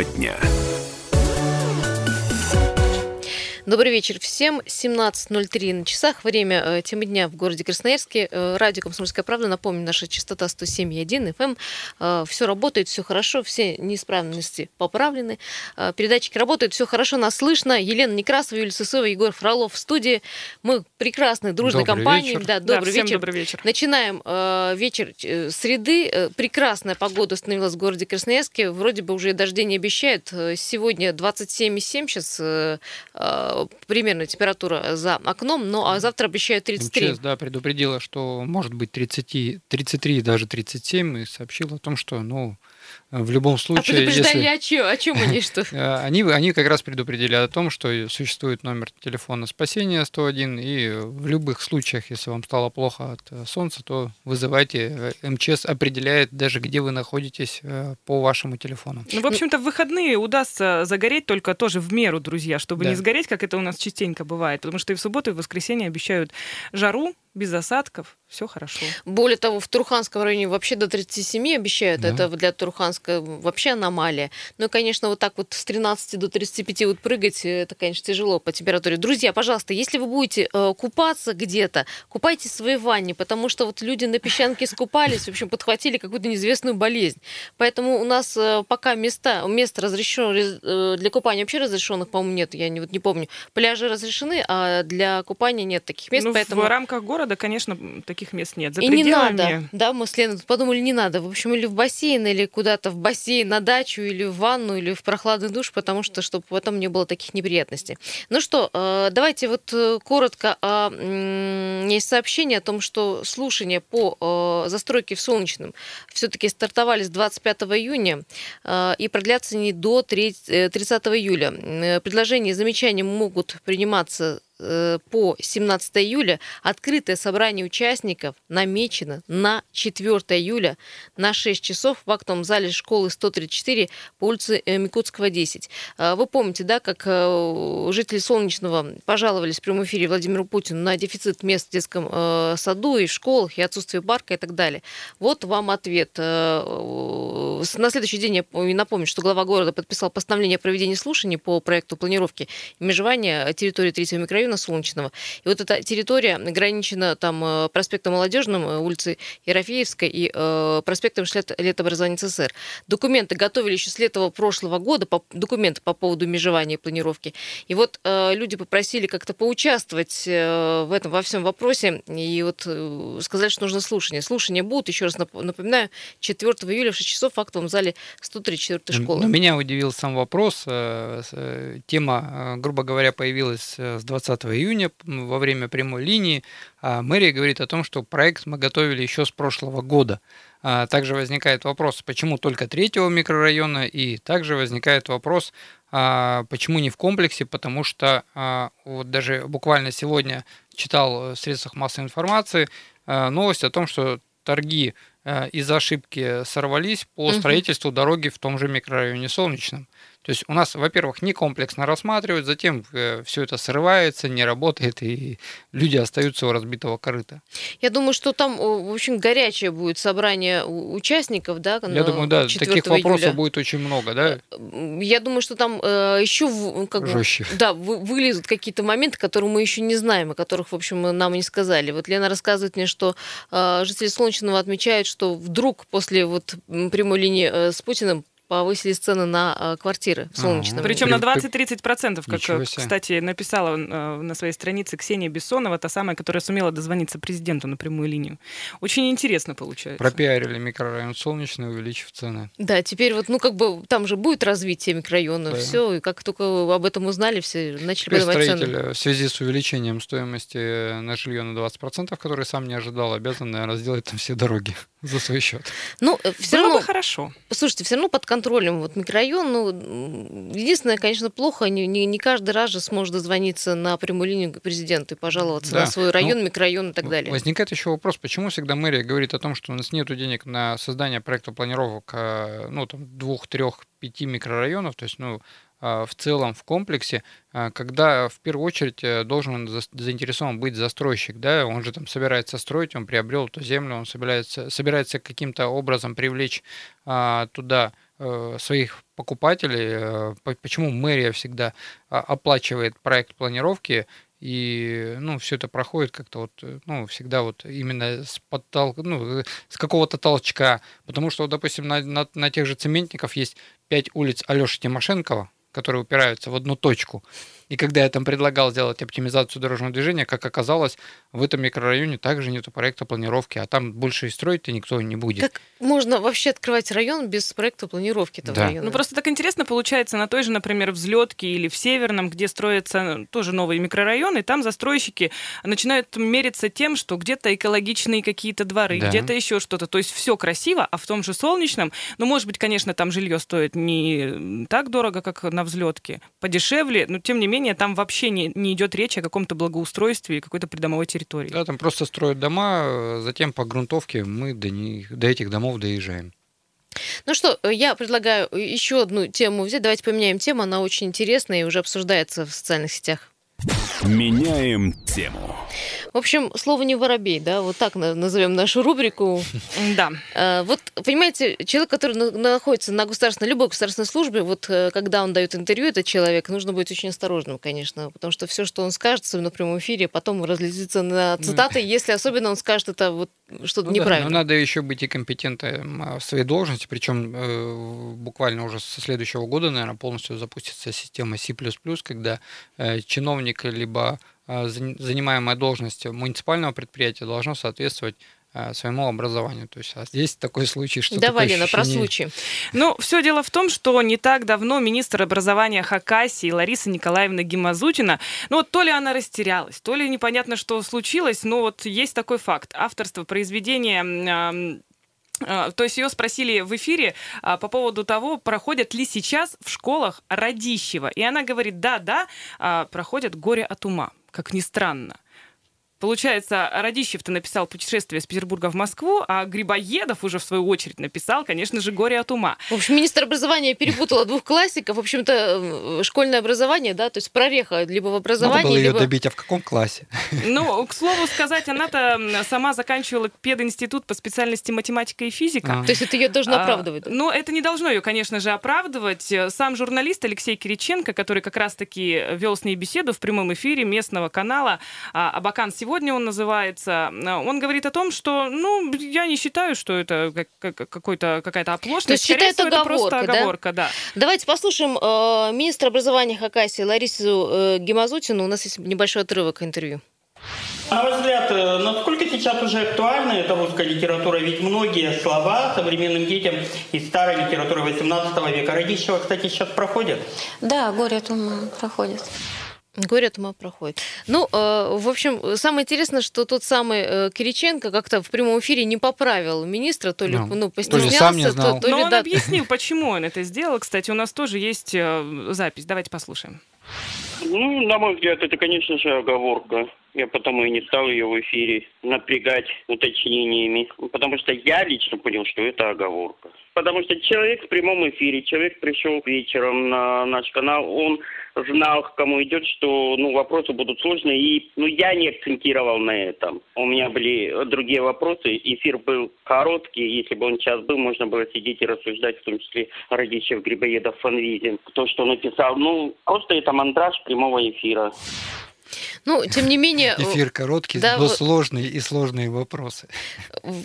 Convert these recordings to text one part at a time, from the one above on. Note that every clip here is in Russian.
Тема дня. Добрый вечер всем. 17.03 на часах. Время э, темы дня в городе Красноярске. Э, радио «Комсомольская правда». Напомню, наша частота 107,1 FM. Э, все работает, все хорошо, все неисправности поправлены. Э, передатчики работают, все хорошо, нас слышно. Елена Некрасова, Юлия Сысова, Егор Фролов в студии. Мы прекрасной, дружной Добрый компанией. вечер. Да, добрый да, всем вечер. добрый вечер. Начинаем э, вечер э, среды. Э, прекрасная погода установилась в городе Красноярске. Вроде бы уже и дождей не обещают. Сегодня 27,7 сейчас э, примерно температура за окном, ну а завтра обещают 33. МЧС, да, предупредила, что может быть 30, 33, даже 37, и сообщила о том, что, ну, в любом А случае, предупреждали если... о чем? О чем они что? Э, Они, они как раз предупредили о том, что существует номер телефона спасения 101, и в любых случаях, если вам стало плохо от э, солнца, то вызывайте. Э, МЧС определяет даже, где вы находитесь по вашему телефону. Ну, в общем-то, в выходные удастся загореть только тоже в меру, друзья, чтобы Да. не сгореть, как это у нас частенько бывает. Потому что и в субботу, и в воскресенье обещают жару, без осадков, все хорошо. Более того, в Турханском районе вообще до 37 обещают. Да. Это для Турханска вообще аномалия. Ну и, конечно, вот так вот с 13 до 35 вот прыгать, э, это, конечно, тяжело по температуре. Друзья, пожалуйста, если вы будете э, купаться где-то, купайте в своей ванне, потому что вот люди на песчанке скупались, в общем, подхватили какую-то неизвестную болезнь. Поэтому у нас э, пока места, мест разрешено э, для купания вообще разрешенных, по-моему, нет, я не, вот не помню. Пляжи разрешены, а для купания нет таких мест, ну, поэтому... в рамках города, конечно, таких мест нет. За И не пределами... надо, да, мы с Леной подумали, не надо. В общем, или в бассейн, или куда-то в бассейн, на дачу, или в ванну, или в прохладный душ, потому что, чтобы потом не было таких неприятностей. Ну что, э, давайте вот э, коротко. м, Есть сообщение о том, что слушания по э, застройке в Солнечном все-таки стартовали с 25 июня и продлятся не до 3 э, 30 июля. Предложения и замечания могут приниматься по 17 июля. Открытое собрание участников намечено на 4 июля на 6 часов в актовом зале школы 134 по улице э, Микутского, 10. Э, Вы помните, да, как э, жители Солнечного пожаловались в прямом эфире Владимиру Путину на дефицит мест в детском э, саду и в школах, и отсутствие парка и так далее. Вот вам ответ. Э, На следующий день я напомню, что глава города подписал постановление о проведении слушаний по проекту планировки межевания территории третьего микрорайона Солнечного. И вот эта территория ограничена там э, проспектом Молодежным, э, улицей Ерофеевской и э, проспектом Шлет- летобразования СССР. Документы готовили еще с лета прошлого года, по, документы по поводу межевания и планировки. И вот э, люди попросили как-то поучаствовать э, в этом во всем вопросе. И вот э, сказали, что нужно слушание. Слушания будут, еще раз нап- напоминаю, 4 июля в 6 часов в актовом зале 134 школы. Но меня удивил сам вопрос. э, Тема, грубо говоря, появилась с 20 июня м, во время прямой линии. А мэрия говорит о том, что проект мы готовили еще с прошлого года. А Также возникает вопрос, почему только третьего микрорайона, и также возникает вопрос, а, почему не в комплексе, потому что вот даже буквально сегодня читал в средствах массовой информации новость о том, что торги из-за ошибки сорвались по строительству дороги в том же микрорайоне Солнечном. То есть у нас, во-первых, не комплексно рассматривают, затем все это срывается, не работает, и люди остаются у разбитого корыта. Я думаю, что там, в общем, горячее будет собрание участников, да? Я думаю, да, 4 таких вопросов июля. будет очень много, да? М, Я думаю, что там э, еще в- как бы, Жестче. да, вы- вылезут какие-то моменты, которые мы еще не знаем, о которых, в общем, нам и не сказали. Вот Лена рассказывает мне, что э, жители Солнечного отмечают, что вдруг после вот прямой линии э, с Путиным повысились цены на э, квартиры в. Солнечном. Причем При- на 20-30%, как, кстати, написала э, на своей странице Ксения Бессонова, та самая, которая сумела дозвониться президенту на прямую линию. Очень интересно получается. Пропиарили микрорайон Солнечный, увеличив цены. Да, теперь вот, ну, как бы там же будет развитие микрорайона, Да. все, и как только об этом узнали, все начали Теперь подавать строитель цены. э, в связи с увеличением стоимости э, на жилье на 20%, который сам не ожидал, обязан, наверное, сделать там все дороги за свой счет. Ну, все Было равно, бы хорошо. Слушайте, все равно под контролем вот микрорайон. Ну, единственное, конечно, плохо, не, не, не каждый раз же сможет дозвониться на прямую линию к президенту и пожаловаться Да. на свой район, Ну, микрорайон и так далее. Возникает еще вопрос, почему всегда мэрия говорит о том, что у нас нет денег на создание проекта планировок, э, ну, там, двух, трех, пяти микрорайонов, то есть, ну, а, в целом в комплексе, а, когда в первую очередь э, должен за- заинтересован быть застройщик, да, он же там собирается строить, он приобрел эту землю, он собирается, собирается каким-то образом привлечь а, туда э, своих покупателей, э, почему мэрия всегда а, оплачивает проект планировки, и ну, все это проходит как-то вот, ну, всегда вот именно с подтол... ну, с какого-то толчка. Потому что, допустим, на, на, на тех же цементников есть пять улиц Алёши Тимошенкова, которые упираются в одну точку. И когда я там предлагал сделать оптимизацию дорожного движения, как оказалось, в этом микрорайоне также нет проекта планировки, а там больше и строить-то никто не будет. Как можно вообще открывать район без проекта планировки этого Да. района? Ну, просто так интересно получается на той же, например, взлетке или в Северном, где строятся ну, тоже новые микрорайоны, там застройщики начинают мериться тем, что где-то экологичные какие-то дворы, Да. где-то еще что-то. То есть все красиво, а в том же Солнечном, ну, может быть, конечно, там жилье стоит не так дорого, как на взлетке, подешевле, но тем не менее там вообще не, не идет речь о каком-то благоустройстве и какой-то придомовой территории. Да, там просто строят дома, э, затем по грунтовке мы до, них, до этих домов доезжаем. Ну что, э, я предлагаю еще одну тему взять. Давайте поменяем тему, она очень интересная и уже обсуждается в социальных сетях. Меняем тему. В общем, слово не воробей, да, вот так на- назовем нашу рубрику. Да. Э, Вот, понимаете, человек, который на- находится на государственной, любой государственной службе, вот э, когда он дает интервью, этот человек, нужно быть очень осторожным, конечно, потому что все, что он скажет, особенно в прямом эфире, потом разлетится на цитаты, если особенно он скажет это вот что-то Ну да, неправильно. но надо еще быть и компетентным а, в своей должности, причем э, буквально уже со следующего года, наверное, полностью запустится система C++, когда э, чиновник либо э, зан- занимаемая должность муниципального предприятия должно соответствовать э, своему образованию. То есть, а здесь такой случай, что Давай, Лена, про ощущение- случай. Ну, все дело в том, что не так давно министр образования Хакасии Лариса Николаевна Гимазутина, ну вот то ли она растерялась, то ли непонятно, что случилось, но вот есть такой факт. Авторство произведения а, то есть ее спросили в эфире а, по поводу того, проходят ли сейчас в школах Радищева. И она говорит, да, да, а, проходят горе от ума, как ни странно. Получается, Радищев-то написал «Путешествие с Петербурга в Москву», а Грибоедов уже в свою очередь написал, конечно же, «Горе от ума». В общем, министр образования перепутала двух классиков. В общем-то, э, школьное образование, да, то есть прореха либо в Надо образовании, было ее либо... добить, а в каком классе? Ну, к слову сказать, она-то сама заканчивала пединститут по специальности математика и физика. А. То есть это ее должно А, оправдывать. да? Ну, это не должно ее, конечно же, оправдывать. Сам журналист Алексей Кириченко, который как раз-таки вел с ней беседу в прямом эфире местного канала а, «Абакан сегодня» он называется, а, он говорит о том, что, ну, я не считаю, что это как- как- какой-то, какая-то оплошность. То есть Скорее считает всего, это просто оговорка, да? оговорка, да. Давайте послушаем э, министра образования Хакасии Ларису э, Гимазутину. У нас есть небольшой отрывок интервью. На ваш взгляд, э, насколько сейчас уже актуальна эта русская литература? Ведь многие слова современным детям из старой литературы 18 века Радищева, кстати, сейчас проходят. Да, горе от ума проходит. Горе от ума проходит. Ну, э, в общем, самое интересное, что тот самый э, Кириченко как-то в прямом эфире не поправил министра, то ли, Ну, ну, то ли постеснялся, сам не знал. то, то Но ли он да. объяснил, почему он это сделал. Кстати, у нас тоже есть э, запись. Давайте послушаем. Ну, на мой взгляд, это, конечно же, оговорка. Я потому и не стал ее в эфире напрягать уточнениями. Потому что я лично понял, что это оговорка. Потому что человек в прямом эфире, человек пришел вечером на наш канал, он знал, кому идет, что ну, вопросы будут сложные. И ну, я не акцентировал на этом. У меня были другие вопросы. Эфир был короткий. Если бы он час был, можно было сидеть и рассуждать, в том числе Радищев, Грибоедов, Фанвизин. То, что написал. Ну, просто это мандраж прямого эфира. Ну, тем не менее, Эфир короткий, да, но сложные и сложные вопросы.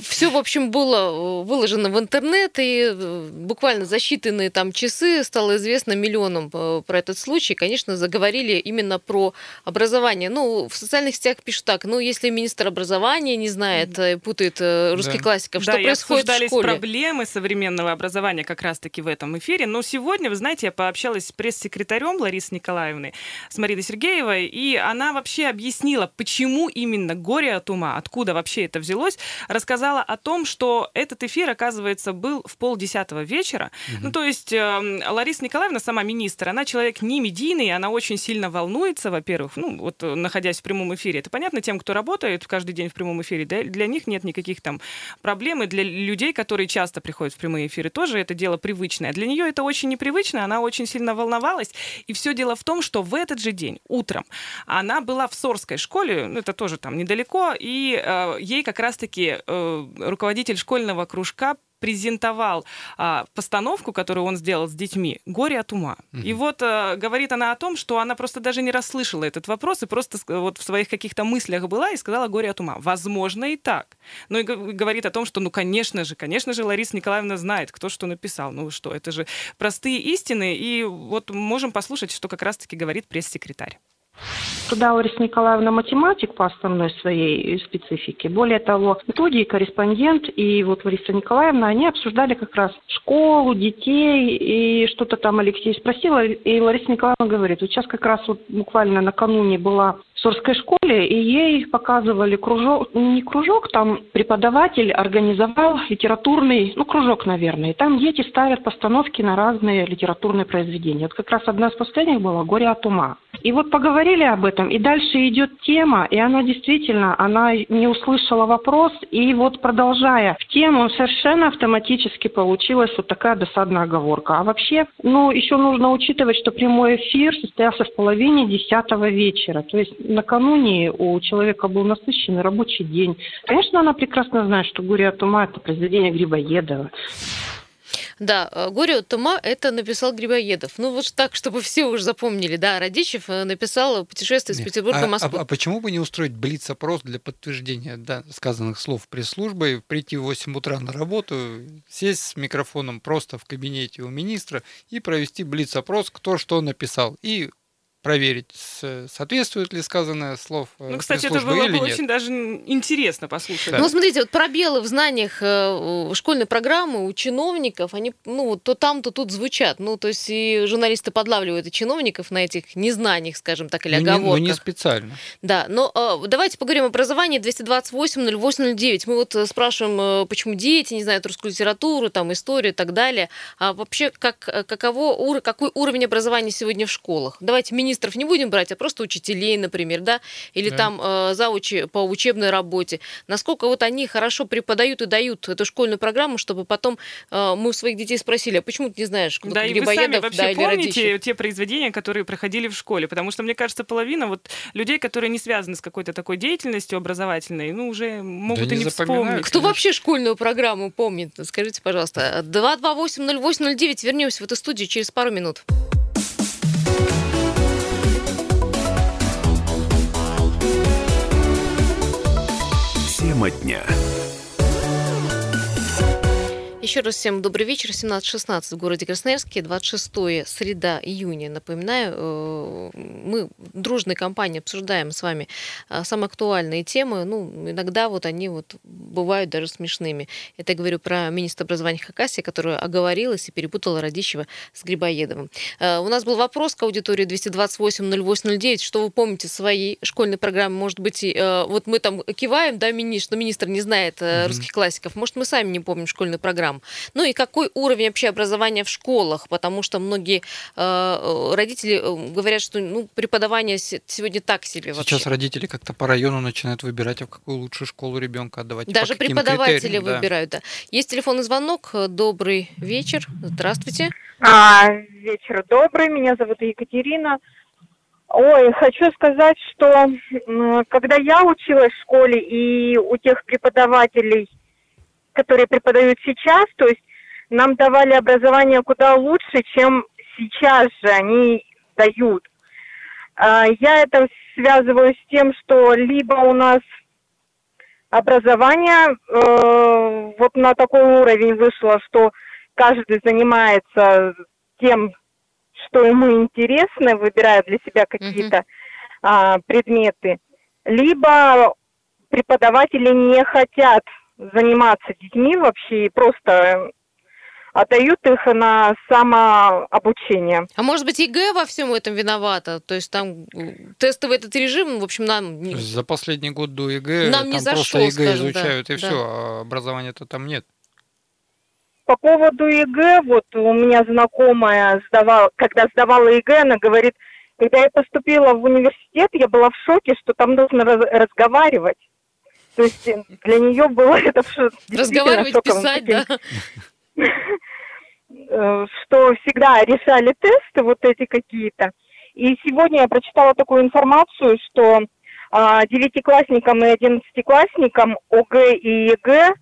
все, в общем, было э, выложено в интернет, и э, буквально за считанные там часы стало известно миллионам э, про этот случай. Конечно, заговорили именно про образование. Ну, в социальных сетях пишут так, ну, если министр образования не знает, э, путает э, русских Да. классиков, что да, и происходит в школе? проблемы современного образования как раз-таки в этом эфире. Но сегодня, вы знаете, я пообщалась с пресс-секретарем Ларисы Николаевны, с Мариной Сергеевой, и она вообще объяснила, почему именно горе от ума, откуда вообще это взялось, рассказала о том, что этот эфир, оказывается, был в полдесятого вечера. Ну, то есть э, Лариса Николаевна, сама министр, она человек не медийный, она очень сильно волнуется, во-первых, ну, вот э, находясь в прямом эфире. Это понятно тем, кто работает каждый день в прямом эфире, да, для них нет никаких там проблем, и для людей, которые часто приходят в прямые эфиры, тоже это дело привычное. Для нее это очень непривычно, она очень сильно волновалась, и все дело в том, что в этот же день, утром, она была в Сорской школе, ну, это тоже там недалеко, и э, ей как раз-таки э, руководитель школьного кружка презентовал а, постановку, которую он сделал с детьми, «Горе от ума». Угу. И вот а, говорит она о том, что она просто даже не расслышала этот вопрос и просто вот в своих каких-то мыслях была и сказала «Горе от ума». Возможно, и так. Ну и говорит о том, что, ну, конечно же, конечно же, Лариса Николаевна знает, кто что написал. Ну что, это же простые истины. И вот можем послушать, что как раз-таки говорит пресс-секретарь. Туда Лариса Николаевна математик по основной своей специфике. Более того, методий, корреспондент и вот Лариса Николаевна, они обсуждали как раз школу, детей, и что-то там Алексей спросил, и Лариса Николаевна говорит, вот сейчас как раз вот буквально накануне была в Сорской школе, и ей показывали кружок, не кружок, там преподаватель организовал литературный, ну, кружок, наверное, и там дети ставят постановки на разные литературные произведения. Вот как раз одна из последних была «Горе от ума». И вот поговорили об этом, и дальше идет тема, и она действительно, она не услышала вопрос, и вот продолжая в тему, совершенно автоматически получилась вот такая досадная оговорка. А вообще, ну, еще нужно учитывать, что прямой эфир состоялся в половине десятого вечера, то есть накануне у человека был насыщенный рабочий день. Конечно, она прекрасно знает, что «Горе от ума» – это произведение Грибоедова. Да, э, «Горе от ума» это написал Грибоедов. Ну вот так, чтобы все уже запомнили. Да, Радищев э, написал «Путешествие из Петербурга в Москву». А, а почему бы не устроить блиц-опрос для подтверждения да, сказанных слов пресс-службой, прийти в 8 утра на работу, сесть с микрофоном просто в кабинете у министра и провести блиц-опрос, кто что написал, и проверить, соответствует ли сказанное слов э, Ну, кстати, это было бы очень даже интересно послушать. Да. Ну, смотрите, вот пробелы в знаниях э, школьной программы у чиновников, они, ну, то там, то тут звучат. Ну, то есть и журналисты подлавливают и чиновников на этих незнаниях, скажем так, или ну, оговорках. Не, ну, не специально. Да, но э, давайте поговорим об образовании 228-08-09. Мы вот спрашиваем, почему дети не знают русскую литературу, там, историю и так далее. А вообще, как, каково, какой уровень образования сегодня в школах? Давайте министр министров не будем брать, а просто учителей, например, да, или да. там э, заучи по учебной работе. Насколько вот они хорошо преподают и дают эту школьную программу, чтобы потом э, мы у своих детей спросили, а почему ты не знаешь, кто да, и вы сами вообще да, помните те произведения, которые проходили в школе? Потому что, мне кажется, половина вот людей, которые не связаны с какой-то такой деятельностью образовательной, ну, уже могут да и не, не вспомнить. Кто конечно. вообще школьную программу помнит? Скажите, пожалуйста. 228-08-09. Вернемся в эту студию через пару минут. Тема дня. Еще раз всем добрый вечер. 17.16 в городе Красноярске, 26 среда июня. Напоминаю, э, мы дружной компанией обсуждаем с вами э, самые актуальные темы. Ну, иногда вот они вот бывают даже смешными. Это я говорю про министра образования Хакасии, которая оговорилась и перепутала Радищева с Грибоедовым. Э, у нас был вопрос к аудитории 228-08-09. Что вы помните своей школьной программы? Может быть, вот мы там киваем, да, что министр не знает русских классиков. Может, мы сами не помним школьную программу программ. Ну и какой уровень вообще образования в школах, потому что многие э, родители э, говорят, что ну, преподавание сегодня так себе Сейчас вообще. Сейчас родители как-то по району начинают выбирать, а в какую лучшую школу ребенка отдавать. Даже преподаватели выбирают, да. Есть телефонный звонок. Добрый вечер. Здравствуйте. А, вечер добрый. Меня зовут Екатерина. Ой, хочу сказать, что когда я училась в школе и у тех преподавателей, которые преподают сейчас, то есть нам давали образование куда лучше, чем сейчас же они дают. А, я это связываю с тем, что либо у нас образование э, вот на такой уровень вышло, что каждый занимается тем, что ему интересно, выбирает для себя какие-то mm-hmm. предметы, либо преподаватели не хотят заниматься детьми вообще и просто отдают их на самообучение. А может быть, ЕГЭ во всем этом виновата? То есть там тестовый этот режим, в общем, нам... За последний год до ЕГЭ нам не там зашел, просто ЕГЭ скажем, изучают, да, и да. все, а образования-то там нет. По поводу ЕГЭ, вот у меня знакомая сдавала, когда сдавала ЕГЭ, она говорит, когда я поступила в университет, я была в шоке, что там нужно раз разговаривать. То есть для нее было это Разговаривать, писать, да? Э, что всегда решали тесты вот эти какие-то. И сегодня я прочитала такую информацию, что а, девятиклассникам и одиннадцатиклассникам ОГЭ и ЕГЭ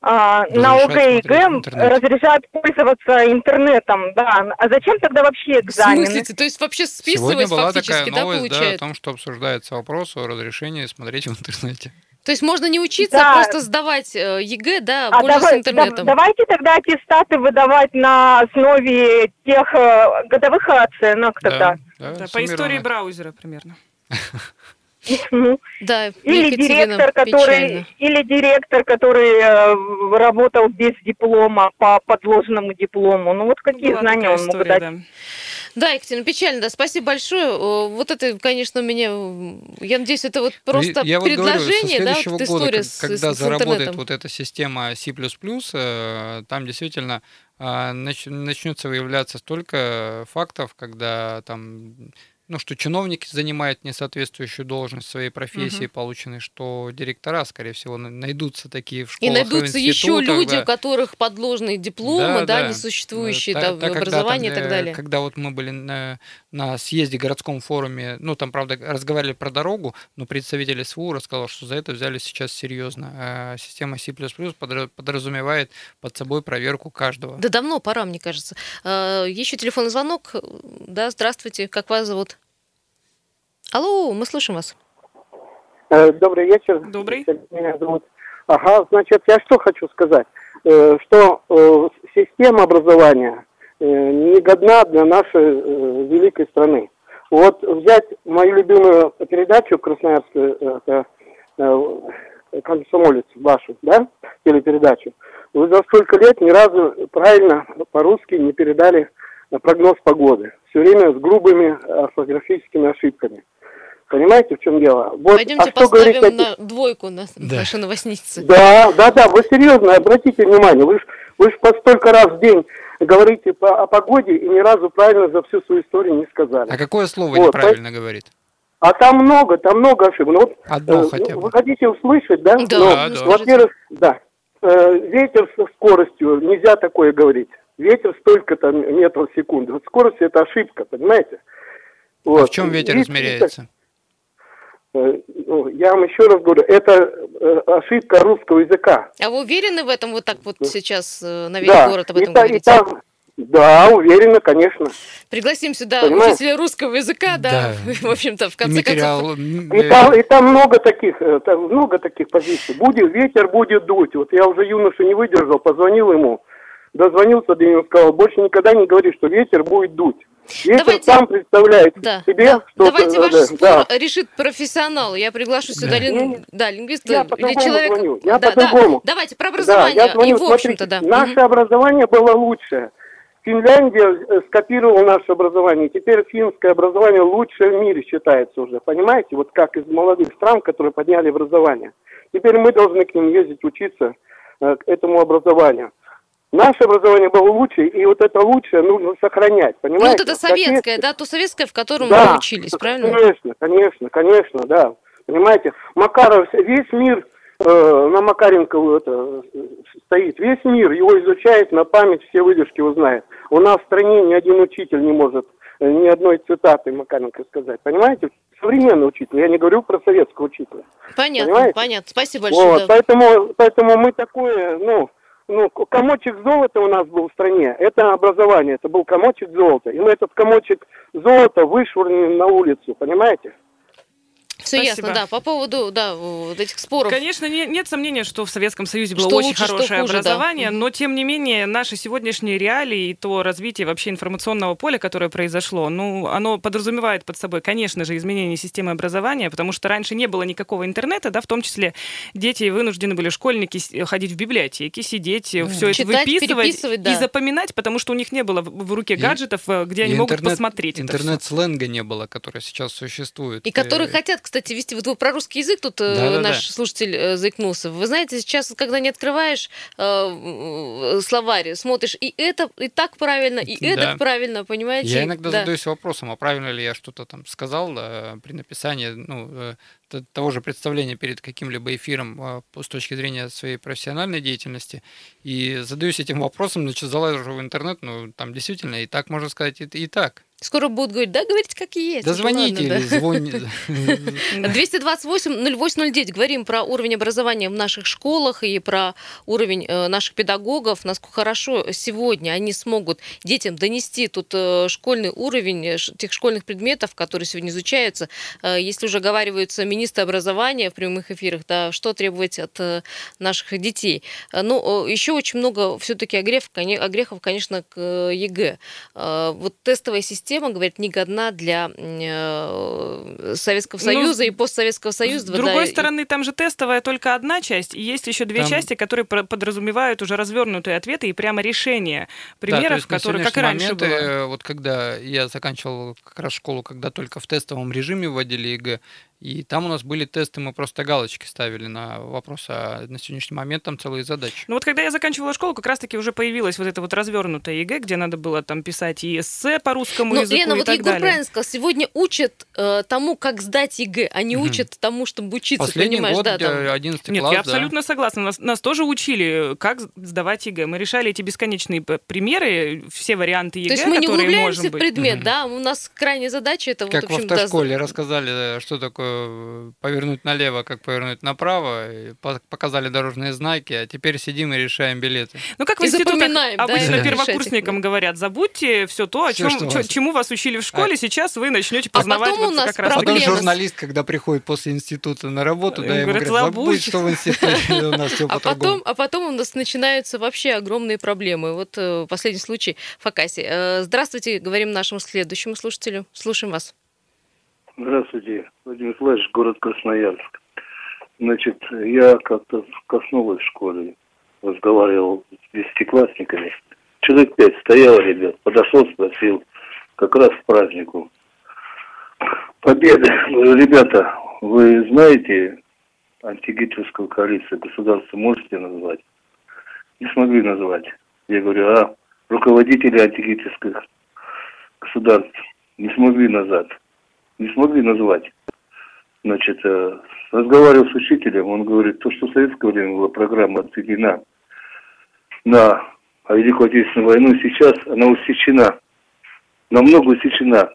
а, на ОГЭ и ЕГЭ разрешают пользоваться интернетом, да. А зачем тогда вообще экзамены? В смысле? То есть вообще Сегодня списывать была фактически, такая да, новость, да, о получается? том, что обсуждается вопрос о разрешении смотреть в интернете. То есть можно не учиться, Да. а просто сдавать э, ЕГЭ, да, А давай- интернетом. да- давайте тогда аттестаты выдавать на основе тех э, годовых оценок тогда. Да, Да, по истории браузера примерно. Ну, Да, Или директор, который, или директор, который работал без диплома по подложенному диплому. Ну вот какие Была знания он мог дать? Да. Екатерина, печально, да, спасибо большое. Вот это, конечно, меня, я надеюсь, это вот просто Ну, я вот говорю, со предложение, да, вот года, история как- с, когда с заработает интернетом. вот эта система C++, э, там действительно а, нач- начнется выявляться столько фактов, когда там ну, что чиновник занимает несоответствующую должность своей профессии полученной, что директора, скорее всего, на- найдутся такие в И школах, найдутся в еще люди, да. у которых подложные дипломы, да, Да, да. несуществующие Э, там, та- та, когда образование там, и так э, далее. Когда вот мы были на, на съезде городском форуме, ну там, правда, разговаривали про дорогу, но представитель СВУ рассказал, что за это взяли сейчас серьезно. А система C++ подра- подразумевает под собой проверку каждого. Да давно пора, мне кажется. Э, Еще телефонный звонок. Да, здравствуйте, как вас зовут? Алло, мы слышим вас. Э, Добрый вечер. Добрый. Меня зовут. Ага, значит, я что хочу сказать, Э, что э, система образования не годна для нашей великой страны. Вот взять мою любимую передачу красноярскую, это, комсомолец вашу, да, телепередачу. Вы за столько лет ни разу правильно по-русски не передали прогноз погоды. Все время с грубыми орфографическими ошибками. Понимаете, в чем дело? Вот, Пойдемте а что говорить поставим о- на двойку на Да. наши новостницы. Да, да, да, вы серьезно, обратите внимание, вы ж, вы ж по столько раз в день говорите по- о погоде и ни разу правильно за всю свою историю не сказали. А какое слово Вот, неправильно говорит? А там много, там много ошибок. Ну, вот, Одно э, хотя бы. Вы хотите услышать, да? Да, Ну, Да, да. Во-первых, да. Э, ветер со скоростью, нельзя такое говорить. Ветер столько-то метров в секунду. Вот скорость это ошибка, понимаете? А Вот. в чем ветер измеряется? Я вам еще раз говорю, это э, ошибка русского языка. А вы уверены в этом вот так вот сейчас э, на весь Да, город об и этом и говорите? там- да, уверенно, конечно. Пригласим сюда Понимаете? учителя русского языка, да, Да. в общем-то, в И конце концов. материал... м, И э, там, и там много таких, э, там много таких позиций. Будет ветер, будет дуть. Вот я уже юношу не выдержал, позвонил ему, дозвонился до него, сказал, больше никогда не говори, что ветер будет дуть. Ветер Давайте- сам представляет Да, себе, да. что... Давайте ваш да, спор да. решит профессионал. Я приглашу сюда Да. лин- да, лингвиста Я или человека. звоню, я да, по-другому. да. Давайте про Да, образование. я звоню, и в общем-то, да. наше Мгм. образование было лучшее. Финляндия э, скопировала наше образование. Теперь финское образование лучшее в мире считается уже. Понимаете, вот как из молодых стран, которые подняли образование. Теперь мы должны к ним ездить учиться э, к этому образованию. Наше образование было лучше, и вот это лучшее нужно сохранять, Ну, понимаете? вот это советское, да, то советское, в котором да, мы учились, правильно? Конечно, конечно, конечно, да. Понимаете, Макаров, весь мир э, на Макаренко вот, э, стоит, весь мир его изучает, на память все выдержки его знает. У нас в стране ни один учитель не может э, ни одной цитаты Макаренко сказать, понимаете? Современный учитель, я не говорю про советского учителя. Понятно, Понимаете? понятно. Спасибо большое. Вот, да. поэтому, поэтому мы такое, ну, ну, комочек золота у нас был в стране. Это образование, это был комочек золота. И мы этот комочек золота вышвырнули на улицу, понимаете? Все Спасибо. ясно, да. По поводу, да, вот этих споров. Конечно, не- нет сомнения, что в Советском Союзе было Что очень лучше, хорошее хуже, да. образование, Мгм. но тем не менее наши сегодняшние реалии и то развитие вообще информационного поля, которое произошло, ну, оно подразумевает под собой, конечно же, изменение системы образования, потому что раньше не было никакого интернета, да, в том числе дети вынуждены были, школьники, ходить в библиотеки, сидеть, все это Читать, выписывать переписывать, да. и запоминать, потому что у них не было в в руке И- гаджетов, э, где они и могут интернет- посмотреть это всё. Интернет-сленга не было, который сейчас существует. И которые Э, хотят, кстати, вести. Вот вы про русский язык тут э, Да-да-да. наш слушатель э, заикнулся. Вы знаете, сейчас, когда не открываешь э, э, словарь, смотришь, и это и так правильно, и Да. это правильно, понимаете? Я иногда Да. задаюсь вопросом, а правильно ли я что-то там сказал э, при написании ну, того же представления перед каким-либо эфиром с точки зрения своей профессиональной деятельности. И задаюсь этим вопросом, значит, залажу в интернет, ну, там действительно и так можно сказать, и, и так. Скоро будут говорить, да, говорите, как есть. Да Это звоните ладно, или да. звоните. 228-0809. Говорим про уровень образования в наших школах и про уровень э, наших педагогов, насколько хорошо сегодня они смогут детям донести тут э, школьный уровень э, тех школьных предметов, которые сегодня изучаются. Если уже оговариваются министры образования в прямых эфирах, да, что требовать от наших детей. Ну, еще очень много все-таки огрехов, огрехов, конечно, к ЕГЭ. Вот тестовая система, говорят, не годна для э, Советского Ну, Союза и постсоветского С Союза. да, другой и- стороны, там же тестовая только одна часть, и есть еще две Там- части, которые подразумевают уже развернутые ответы и прямо решения Да, примеров, на которые, как и раньше момент, было. э, Вот когда я заканчивал как раз школу, когда только в тестовом режиме вводили ЕГЭ, и там у нас были тесты, мы просто галочки ставили на вопрос, а на сегодняшний момент там целые задачи. Ну вот когда я заканчивала школу, как раз-таки уже появилась вот эта вот развернутая ЕГЭ, где надо было там писать и эссе по русскому Ну, языку Лена, и вот так Егор далее. правильно сказал, сегодня учат э, тому, как сдать ЕГЭ, а не Мгм. учат тому, чтобы учиться, Последний понимаешь, год, да, там. 11 Нет, класс, я да. абсолютно согласна. Нас, нас тоже учили, как сдавать ЕГЭ. Мы решали эти бесконечные примеры, все варианты ЕГЭ, То есть мы не которые углубляемся в предмет, Мгм. да? У нас крайняя задача это Как вот, в в общем, да, автошколе рассказали, э, что такое повернуть налево, как повернуть направо, показали дорожные знаки, а теперь сидим и решаем билеты. Ну, как в И институтах запоминаем, да, обычно и первокурсникам решать говорят, забудьте все то, о чем, что чё- вас- чему вас учили в школе, сейчас вы начнете А познавать потом у вот нас как раз Потом журналист, когда приходит после института на работу, Им да, ему говорят, забудь, что в институте у нас все А по-другому. потом, а потом у нас начинаются вообще огромные проблемы. Вот э, последний случай в. Э, здравствуйте, говорим нашему следующему слушателю. Слушаем вас. Здравствуйте, Владимир Николаевич, город Красноярск. Значит, я как-то коснулась в школе, разговаривал с десятиклассниками. Человек пять стоял, ребят, подошел, спросил, как раз к празднику. Победа. Ребята, вы знаете антигитлерскую коалицию государства можете назвать? Не смогли назвать. Я говорю, а руководители антигитлерских государств не смогли назвать не смогли назвать. Значит, э, разговаривал с учителем, он говорит, то, что в советское время была программа отведена на Великую Отечественную войну, сейчас она усечена, намного усечена.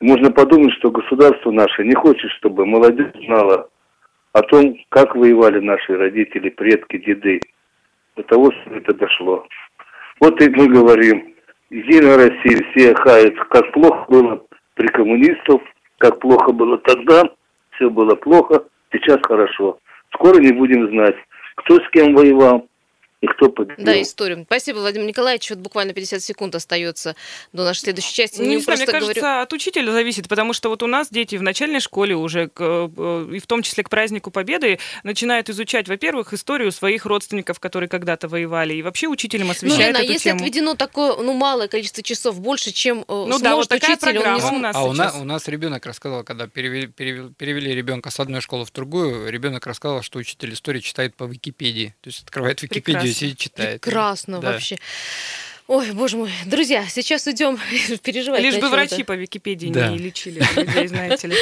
Можно подумать, что государство наше не хочет, чтобы молодежь знала о том, как воевали наши родители, предки, деды. До того, что это дошло. Вот и мы говорим, Единая Россия, все хают, как плохо было при коммунистах, как плохо было тогда, все было плохо, сейчас хорошо. Скоро не будем знать, кто с кем воевал и кто победил. Да, историю. Спасибо, Владимир Николаевич. Вот буквально 50 секунд остается до нашей следующей части. Ну, не знаю, мне кажется, говорю- от учителя зависит, потому что вот у нас дети в начальной школе уже, к, э, и в том числе к празднику Победы, начинают изучать, во-первых, историю своих родственников, которые когда-то воевали, и вообще учителям Ну, освещают Лена, а эту если тему. отведено такое, ну, малое количество часов, больше, чем э, Ну да, вот сможет такая учитель, он не программа см- у нас а у, сейчас. нас, у нас ребенок рассказал, когда перевели, перевели, перевели ребенка с одной школы в другую, ребенок рассказал, что учитель истории читает по Википедии. То есть открывает Википедию и Прекрасно. сидит читает. Прекрасно Да. вообще. Ой, боже мой. Друзья, сейчас идем переживать. Лишь бы врачи по Википедии Да. не лечили людей, знаете ли.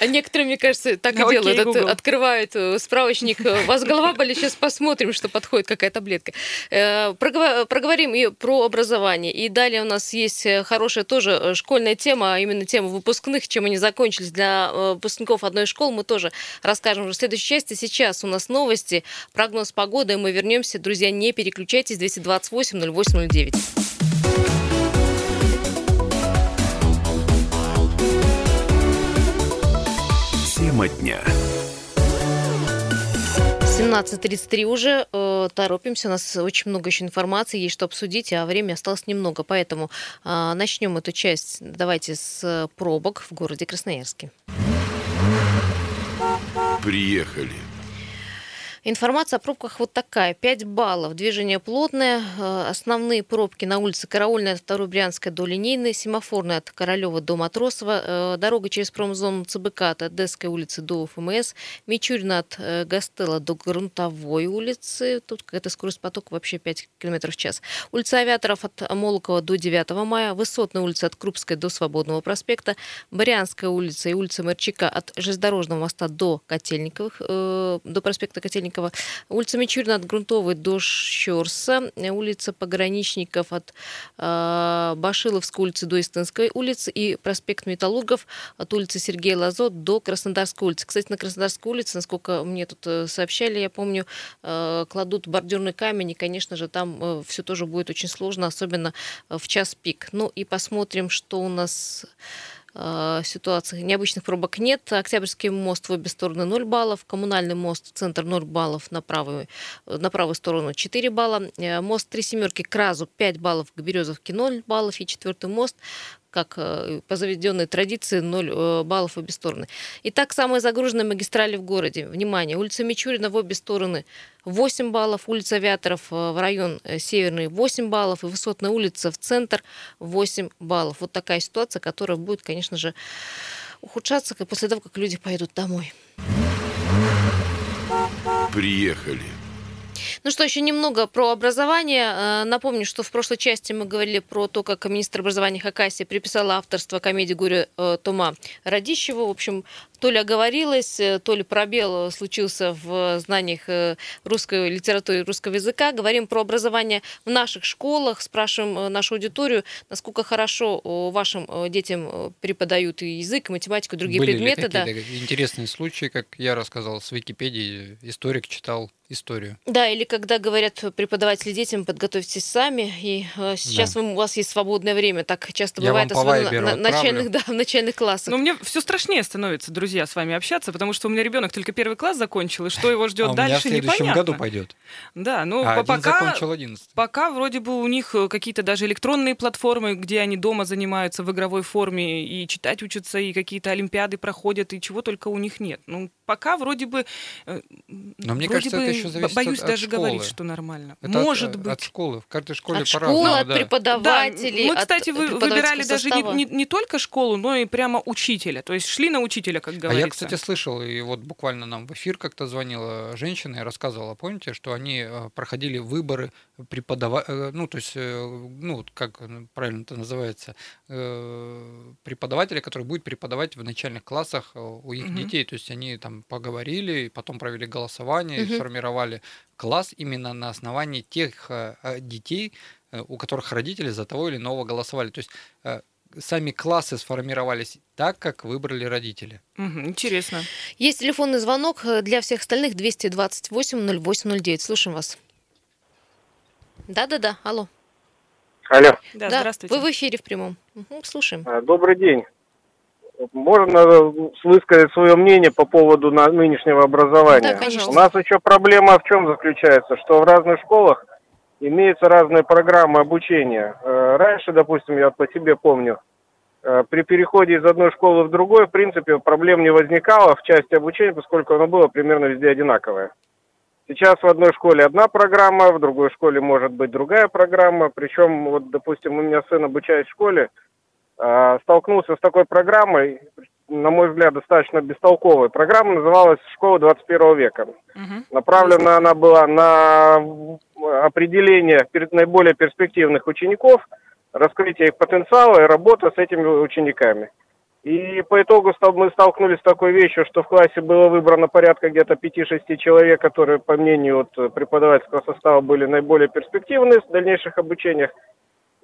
А некоторые, мне кажется, так и делают. От- открывают э, справочник. У вас голова болит, сейчас посмотрим, что подходит, какая таблетка. Э, прогово- Проговорим и про образование. И далее у нас есть э, хорошая тоже школьная тема, а именно тема выпускных, чем они закончились для выпускников одной школы. Мы тоже расскажем уже в следующей части. Сейчас у нас новости, прогноз погоды, и мы вернемся. Друзья, не переключайтесь. 228 0809. Тема дня. 17.33 уже. э, торопимся. У нас очень много еще информации, есть что обсудить, а времени осталось немного. Поэтому э, начнем эту часть. Давайте с пробок в городе Красноярске. Приехали. Информация о пробках вот такая. 5 баллов. Движение плотное. Э, Основные пробки на улице Караульная от 2 Брянская до Линейной. Семафорная от Королева до Матросова. Э, Дорога через промзону ЦБК от Одесской улицы до УФМС. Мичурина от э, Гастела до Грунтовой улицы. Тут какая-то скорость потока вообще 5 км в час. Улица Авиаторов от Молокова до 9 мая. Высотная улица от Крупской до Свободного проспекта. Барянская улица и улица Мерчика от железнодорожного моста до Котельниковых, до проспекта Котельниковых. Калашникова, улица Мичурина от Грунтовой до Щерса, улица Пограничников от э, Башиловской улицы до Истинской улицы и проспект Металлургов от улицы Сергея Лазо до Краснодарской улицы. Кстати, на Краснодарской улице, насколько мне тут э, сообщали, я помню, э, кладут бордюрный камень, и, конечно же, там э, все тоже будет очень сложно, особенно в час пик. Ну и посмотрим, что у нас Э. Необычных пробок нет. Октябрьский мост в обе стороны 0 баллов. Коммунальный мост, центр 0 баллов на правую, на правую сторону 4 балла. Э, мост Три Семерки к Разу 5 баллов, к Березовке 0 баллов. И четвертый мост как э, по заведенной традиции 0 баллов в обе стороны. Итак, самые загруженные магистрали в городе. Внимание, улица Мичурина в обе стороны 8 баллов, улица Авиаторов э, в район э, Северный 8 баллов и Высотная улица в центр 8 баллов. Вот такая ситуация, которая будет, конечно же, ухудшаться после того, как люди поедут домой. Приехали. Ну что, еще немного про образование. Э, напомню, что в прошлой части мы говорили про то, как министр образования Хакасии приписала авторство комедии «Горе Тома» Радищеву. В общем, то ли оговорилась, э, то ли пробел случился в знаниях э, русской литературы, русского языка. Говорим про образование в наших школах, спрашиваем э, нашу аудиторию, насколько хорошо вашим детям преподают и язык, и математику, и другие Были предметы. Ли такие да. интересные случаи, как я рассказал с Википедии, историк читал историю. Да, или когда говорят преподаватели детям, подготовьтесь сами, и сейчас да. вы, у вас есть свободное время. Так часто я бывает, особенно на, на начальных, да, в начальных классах. Но мне все страшнее становится, друзья друзья, с вами общаться, потому что у меня ребенок только первый класс закончил, и что его ждет а дальше, меня в следующем непонятно. году пойдет. Да, ну а пока, закончил 11. пока вроде бы у них э, какие-то даже электронные платформы, где они дома занимаются в игровой форме и читать учатся, и какие-то олимпиады проходят, и чего только у них нет. Ну, пока вроде бы... Э, Но мне вроде кажется, бы, это еще зависит боюсь от, даже от школы. говорить, что нормально. Это Может от, быть. От школы. В каждой школе от по-разному. школы, от да. преподавателей. Да, мы, кстати, от вы, выбирали даже не, не, не только школу, но и прямо учителя. То есть шли на учителя, как говорится. А я, кстати, слышал, и вот буквально нам в эфир как-то звонила женщина и рассказывала, помните, что они э, проходили выборы преподавателя, ну, то есть, э, ну, как правильно это называется, э, преподавателя, который будет преподавать в начальных классах у их угу. детей. То есть они там поговорили, потом провели голосование, угу. сформировали класс именно на основании тех детей, у которых родители за того или иного голосовали. То есть сами классы сформировались так, как выбрали родители. Угу, интересно. Есть телефонный звонок для всех остальных 228 0809. Слушаем вас. Да-да-да, алло. Алло. Да, да, здравствуйте. Вы в эфире в прямом. Угу, слушаем. Добрый день. Можно высказать свое мнение по поводу нынешнего образования? Да, конечно. У нас еще проблема в чем заключается, что в разных школах имеются разные программы обучения. Раньше, допустим, я по себе помню, при переходе из одной школы в другую, в принципе, проблем не возникало в части обучения, поскольку оно было примерно везде одинаковое. Сейчас в одной школе одна программа, в другой школе может быть другая программа. Причем, вот, допустим, у меня сын обучаясь в школе, столкнулся с такой программой, на мой взгляд, достаточно бестолковой. Программа называлась «Школа 21 века». Угу. Направлена она была на определение наиболее перспективных учеников, раскрытие их потенциала и работа с этими учениками. И по итогу мы столкнулись с такой вещью, что в классе было выбрано порядка где-то 5-6 человек, которые, по мнению вот преподавательского состава, были наиболее перспективны в дальнейших обучениях,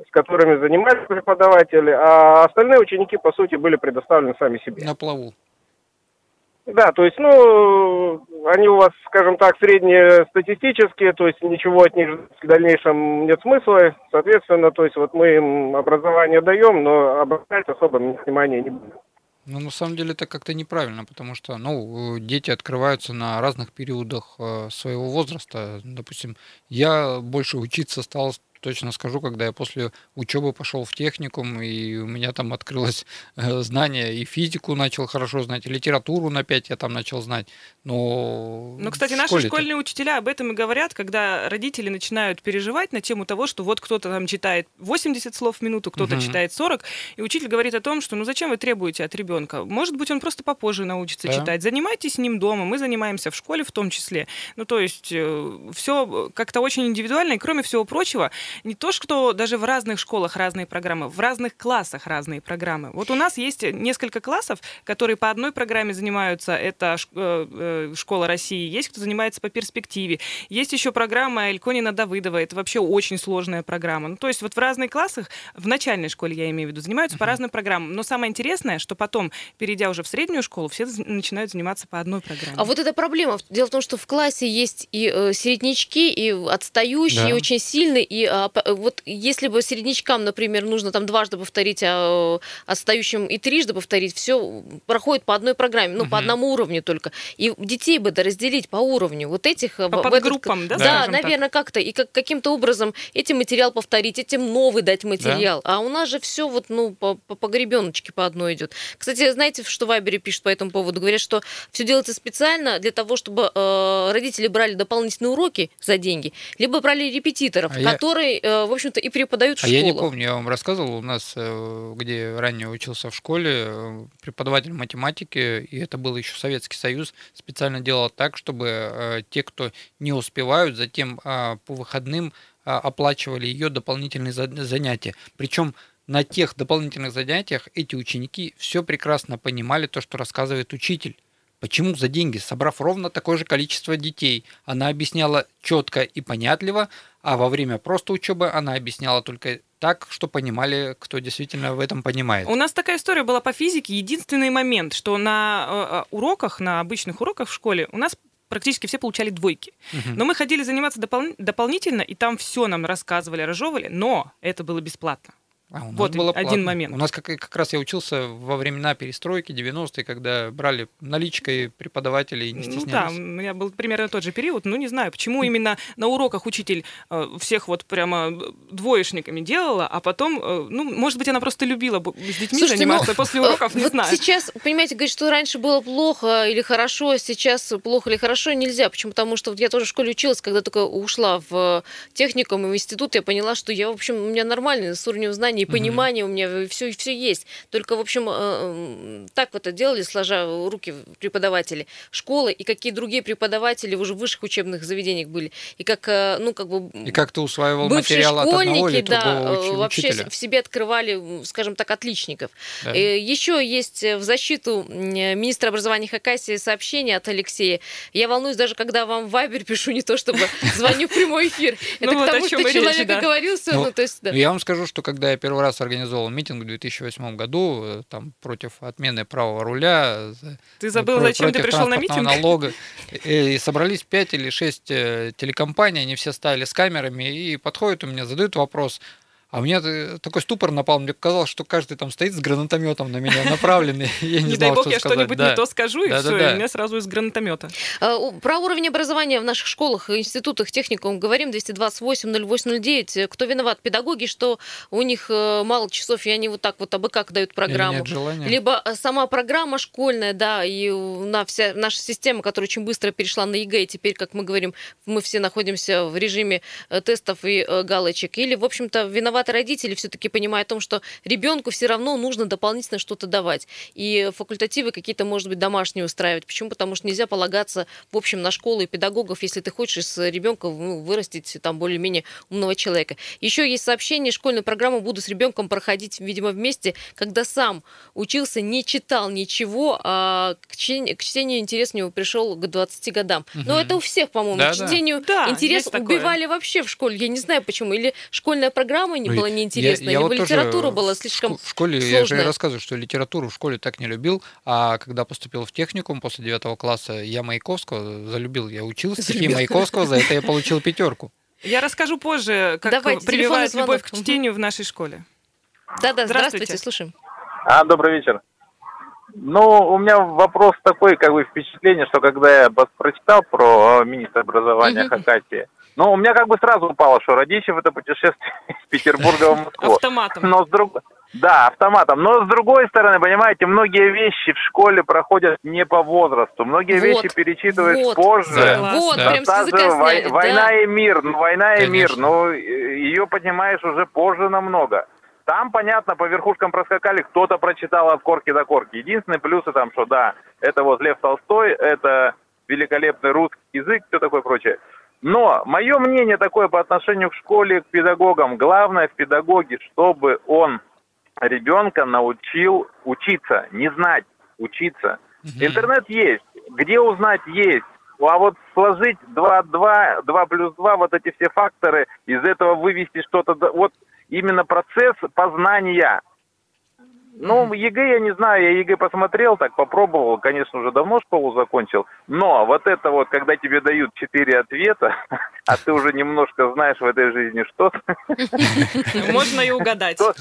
с которыми занимались преподаватели, а остальные ученики, по сути, были предоставлены сами себе. На плаву. Да, то есть, ну, они у вас, скажем так, средние статистические, то есть ничего от них в дальнейшем нет смысла. Соответственно, то есть вот мы им образование даем, но обращать особо внимания не будем. Ну, на самом деле это как-то неправильно, потому что, ну, дети открываются на разных периодах э, своего возраста. Допустим, я больше учиться стал точно скажу, когда я после учебы пошел в техникум, и у меня там открылось э, знание, и физику начал хорошо знать, и литературу на 5 я там начал знать. Но, Но кстати, наши школьные учителя об этом и говорят, когда родители начинают переживать на тему того, что вот кто-то там читает 80 слов в минуту, кто-то угу. читает 40, и учитель говорит о том, что ну зачем вы требуете от ребенка? Может быть, он просто попозже научится да. читать. Занимайтесь с ним дома, мы занимаемся в школе в том числе. Ну, то есть, э, все как-то очень индивидуально, и кроме всего прочего, не то, что даже в разных школах разные программы, в разных классах разные программы. Вот у нас есть несколько классов, которые по одной программе занимаются, это э, э, школа России, есть кто занимается по перспективе, есть еще программа Эльконина Давыдова, это вообще очень сложная программа. Ну, то есть вот в разных классах, в начальной школе, я имею в виду, занимаются uh-huh. по разным программам. Но самое интересное, что потом, перейдя уже в среднюю школу, все начинают заниматься по одной программе. А вот эта проблема. Дело в том, что в классе есть и э, середнячки, и отстающие, да. и очень сильные. И а, вот если бы середнячкам, например, нужно там дважды повторить, а отстающим и трижды повторить, все проходит по одной программе, ну, uh-huh. по одному уровню только. И детей бы разделить по уровню. Вот этих... По в, подгруппам, этот, да? Да, наверное, как-то. И как, каким-то образом этим материал повторить, этим новый дать материал. Да. А у нас же все вот, ну, по, по, по гребеночке по одной идет. Кстати, знаете, что Вайбере пишут по этому поводу? Говорят, что все делается специально для того, чтобы э, родители брали дополнительные уроки за деньги, либо брали репетиторов, а которые, э, в общем-то, и преподают в а школах. я не помню, я вам рассказывал, у нас, э, где ранее учился в школе, э, преподаватель математики, и это был еще Советский Союз, специально делал так, чтобы те, кто не успевают, затем по выходным оплачивали ее дополнительные занятия. Причем на тех дополнительных занятиях эти ученики все прекрасно понимали то, что рассказывает учитель. Почему за деньги, собрав ровно такое же количество детей, она объясняла четко и понятливо, а во время просто учебы она объясняла только так, что понимали, кто действительно в этом понимает. У нас такая история была по физике. Единственный момент, что на э, э, уроках, на обычных уроках в школе у нас практически все получали двойки. Угу. Но мы ходили заниматься допол- дополнительно, и там все нам рассказывали, разжевывали, но это было бесплатно. А вот было один платно. момент. У нас как, как раз я учился во времена перестройки 90-е, когда брали наличкой преподавателей не стеснялись. Ну да, у меня был примерно тот же период. Ну не знаю, почему именно на уроках учитель э, всех вот прямо двоечниками делала, а потом, э, ну, может быть, она просто любила с детьми Слушайте, заниматься ну, после уроков, не вот знаю. Сейчас, понимаете, говорить, что раньше было плохо или хорошо, сейчас плохо или хорошо нельзя. Почему? Потому что вот я тоже в школе училась, когда только ушла в техникум и в институт, я поняла, что я, в общем, у меня нормальный с уровнем знаний и понимание у меня, все, все есть. Только, в общем, э, так вот это делали, сложа руки преподаватели школы, и какие другие преподаватели уже в высших учебных заведениях были. И как, э, ну, как бы... И как ты усваивал материал от одного или да, э, вообще учителя? в себе открывали, скажем так, отличников. Да. Еще есть в защиту министра образования Хакасии сообщение от Алексея. Я волнуюсь даже, когда вам в Вайбер пишу, не то чтобы звоню в прямой эфир. Это к тому, что человек оговорился. Ну, я вам скажу, что когда я первый раз организовал митинг в 2008 году э, там, против отмены правого руля. Ты забыл, про, зачем ты пришел на митинг? налога. И собрались 5 или 6 э, телекомпаний, они все стали с камерами и подходят у меня, задают вопрос, а у меня такой ступор напал, мне казалось, что каждый там стоит с гранатометом на меня направленный. Я не, не дай бог, я что-нибудь не то скажу, и все, и меня сразу из гранатомета. А, про уровень образования в наших школах, институтах, техникум говорим, 228-08-09. Кто виноват? Педагоги, что у них э, мало часов, и они вот так вот абы как дают программу. нет желания. Либо э, сама программа школьная, да, и на вся наша система, которая очень быстро перешла на ЕГЭ, и теперь, как мы говорим, мы все находимся в режиме э, тестов и галочек. Или, в общем-то, виноват виноваты родители, все-таки понимая о том, что ребенку все равно нужно дополнительно что-то давать. И факультативы какие-то, может быть, домашние устраивать. Почему? Потому что нельзя полагаться, в общем, на школу и педагогов, если ты хочешь из ребенка ну, вырастить там более-менее умного человека. Еще есть сообщение, школьную программу буду с ребенком проходить, видимо, вместе, когда сам учился, не читал ничего, а к чтению, к чтению интерес у него пришел к 20 годам. Угу. Но это у всех, по-моему, да, к чтению да. интерес убивали такое. вообще в школе. Я не знаю почему. Или школьная программа не было неинтересно, я, я либо вот литература была слишком В школе, сложная. я же рассказываю, что литературу в школе так не любил, а когда поступил в техникум после девятого класса, я Маяковского залюбил, я учил стихи Маяковского, за это я получил пятерку. Я расскажу позже, как Давайте, прививают любовь к чтению в нашей школе. Да-да, здравствуйте. здравствуйте, слушаем. А, добрый вечер. Ну, у меня вопрос такой, как бы впечатление, что когда я прочитал про министра образования Хакасии, ну, у меня как бы сразу упало, что Радищев это путешествие из Петербурга в Москву. Автоматом. Но с друг... Да, автоматом. Но с другой стороны, понимаете, многие вещи в школе проходят не по возрасту. Многие вот, вещи перечитывают вот, позже. Да. Вот, да. прям с сняли, Война да. и мир, ну, война Конечно. и мир, ну, ее поднимаешь уже позже намного. Там, понятно, по верхушкам проскакали, кто-то прочитал от корки до корки. Единственный плюс там, что да, это вот Лев Толстой, это великолепный русский язык, все такое прочее. Но мое мнение такое по отношению к школе, к педагогам. Главное в педагоге, чтобы он ребенка научил учиться, не знать, учиться. Интернет есть, где узнать есть. А вот сложить 2, 2, 2 плюс 2, вот эти все факторы, из этого вывести что-то, вот именно процесс познания – ну, ЕГЭ я не знаю, я ЕГЭ посмотрел, так попробовал, конечно, уже давно школу закончил, но вот это вот, когда тебе дают четыре ответа, а ты уже немножко знаешь в этой жизни что-то. Можно и угадать. То,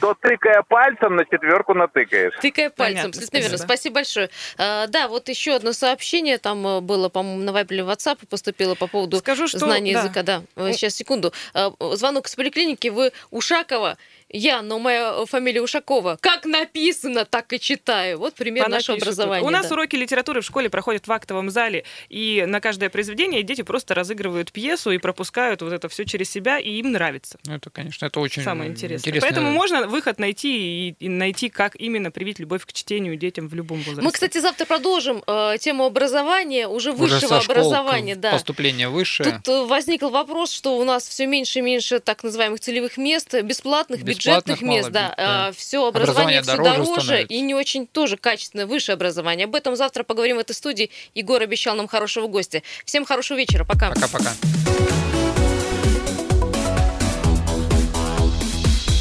то тыкая пальцем на четверку натыкаешь. Тыкая пальцем, совершенно верно. Спасибо большое. А, да, вот еще одно сообщение там э, было, по-моему, на Вайбеле WhatsApp поступило по поводу Скажу, что, знания да. языка. Да, сейчас, секунду. А, звонок с поликлиники, вы Ушакова, я, но моя фамилия Ушакова. Как написано, так и читаю. Вот пример Она нашего пишет. образования. У нас да. уроки литературы в школе проходят в актовом зале, и на каждое произведение дети просто разыгрывают пьесу и пропускают вот это все через себя, и им нравится. Ну, это, конечно, это очень Самое интересное. интересно. Поэтому можно выход найти и, и найти, как именно привить любовь к чтению детям в любом возрасте. Мы, кстати, завтра продолжим э, тему образования, уже Уже высшего со школ образования. Да. Поступление высшее. Тут э, возник вопрос, что у нас все меньше и меньше так называемых целевых мест, бесплатных, Бесплатных бюджетных мест, да. да. все образование, Образование все дороже дороже, становится. и не очень тоже качественное высшее образование. Об этом завтра поговорим в этой студии. Егор обещал нам хорошего гостя. Всем хорошего вечера. Пока. Пока-пока.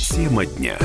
Тема дня.